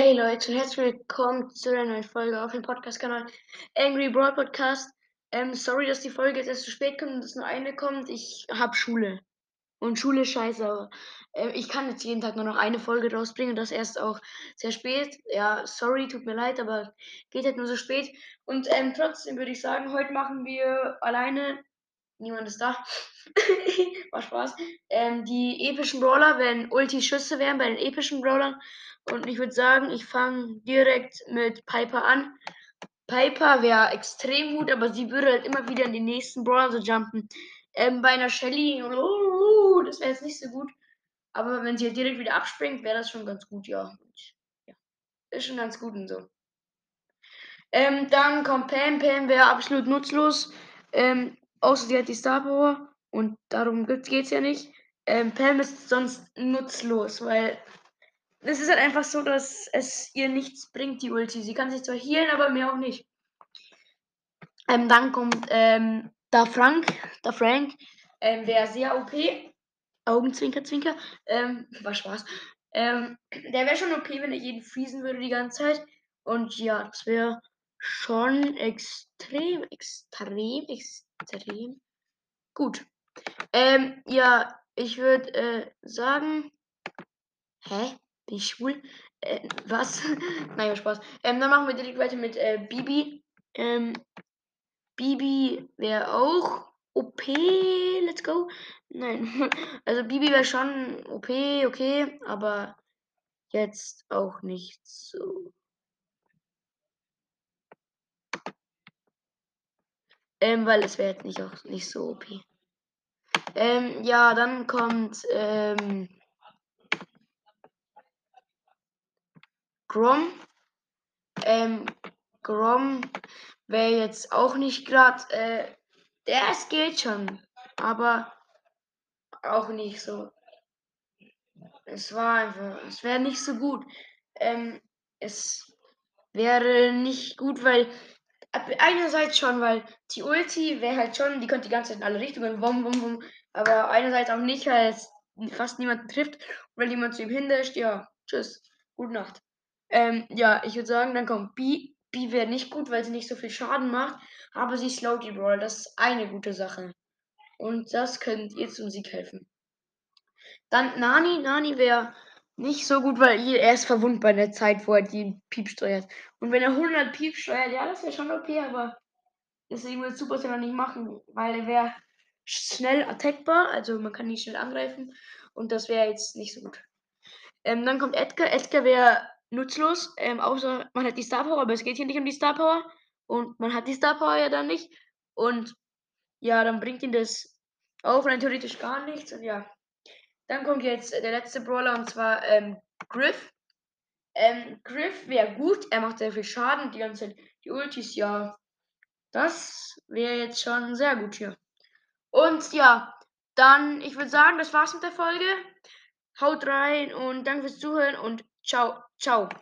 Hey Leute, herzlich willkommen zu einer neuen Folge auf dem Podcast-Kanal Angry Brawl Podcast. Ähm, sorry, dass die Folge jetzt erst zu spät kommt und dass nur eine kommt. Ich habe Schule. Und Schule ist scheiße, aber äh, ich kann jetzt jeden Tag nur noch eine Folge rausbringen und das erst auch sehr spät. Ja, sorry, tut mir leid, aber geht halt nur so spät. Und ähm, trotzdem würde ich sagen, heute machen wir alleine niemand ist da. War Spaß. Ähm, die epischen Brawler, wenn Ulti-Schüsse wären bei den epischen Brawlern. Und ich würde sagen, ich fange direkt mit Piper an. Piper wäre extrem gut, aber sie würde halt immer wieder in den nächsten Brawler jumpen. Ähm, bei einer Shelly, oh, das wäre jetzt nicht so gut. Aber wenn sie halt direkt wieder abspringt, wäre das schon ganz gut, ja. Ja. Ist schon ganz gut und so. Ähm, dann kommt Pam. Pam wäre absolut nutzlos. Ähm, außer sie hat die Star Power. Und darum geht es ja nicht. Ähm, Pam ist sonst nutzlos, weil es ist halt einfach so, dass es ihr nichts bringt, die Ulti. Sie kann sich zwar healen, aber mehr auch nicht. Ähm, dann kommt ähm, da Frank. Da Frank ähm, wäre sehr OP. Augenzwinker, Zwinker. Ähm, war Spaß. Ähm, der wäre schon OP, wenn er jeden friesen würde die ganze Zeit. Und ja, das wäre schon extrem, extrem, extrem gut. Ähm, ja, ich würde äh, sagen. Hä? Bin ich schwul? Äh, was? Nein, Spaß. Ähm, dann machen wir direkt weiter mit äh, Bibi. Ähm, Bibi wäre auch OP. Let's go. Nein. Also Bibi wäre schon OP, okay, aber jetzt auch nicht so. Ähm, weil es wäre jetzt nicht auch nicht so OP. Ähm, ja, dann kommt ähm, Grom. Ähm, Grom wäre jetzt auch nicht gerade. Äh, der es geht schon, aber auch nicht so. Es war einfach, es wäre nicht so gut. Ähm, es wäre nicht gut, weil einerseits schon, weil die Ulti wäre halt schon, die könnte die ganze Zeit in alle Richtungen, wum, wum, wum, aber einerseits auch nicht, weil es fast niemanden trifft. Wenn jemand zu ihm hindert, ja, tschüss, gute Nacht. Ähm, ja, ich würde sagen, dann kommt B. B wäre nicht gut, weil sie nicht so viel Schaden macht, aber sie slowt die Brawl. Das ist eine gute Sache. Und das könnt ihr zum Sieg helfen. Dann Nani. Nani wäre nicht so gut, weil er ist verwundbar in der Zeit, wo er die Piep steuert. Und wenn er 100 Piep steuert, ja, das wäre schon okay, aber deswegen würde Supercell noch nicht machen, weil er wäre schnell attackbar, also man kann ihn schnell angreifen und das wäre jetzt nicht so gut. Ähm, dann kommt Edgar. Edgar wäre nutzlos, ähm, außer man hat die Star Power, aber es geht hier nicht um die Star Power und man hat die Star Power ja dann nicht und ja, dann bringt ihn das auch rein theoretisch gar nichts und ja. Dann kommt jetzt der letzte Brawler und zwar ähm, Griff. Ähm, Griff wäre gut, er macht sehr viel Schaden, die ganze Zeit die Ultis, ja. Das wäre jetzt schon sehr gut hier. Und ja, dann, ich würde sagen, das war's mit der Folge. Haut rein und danke fürs Zuhören und ciao, ciao.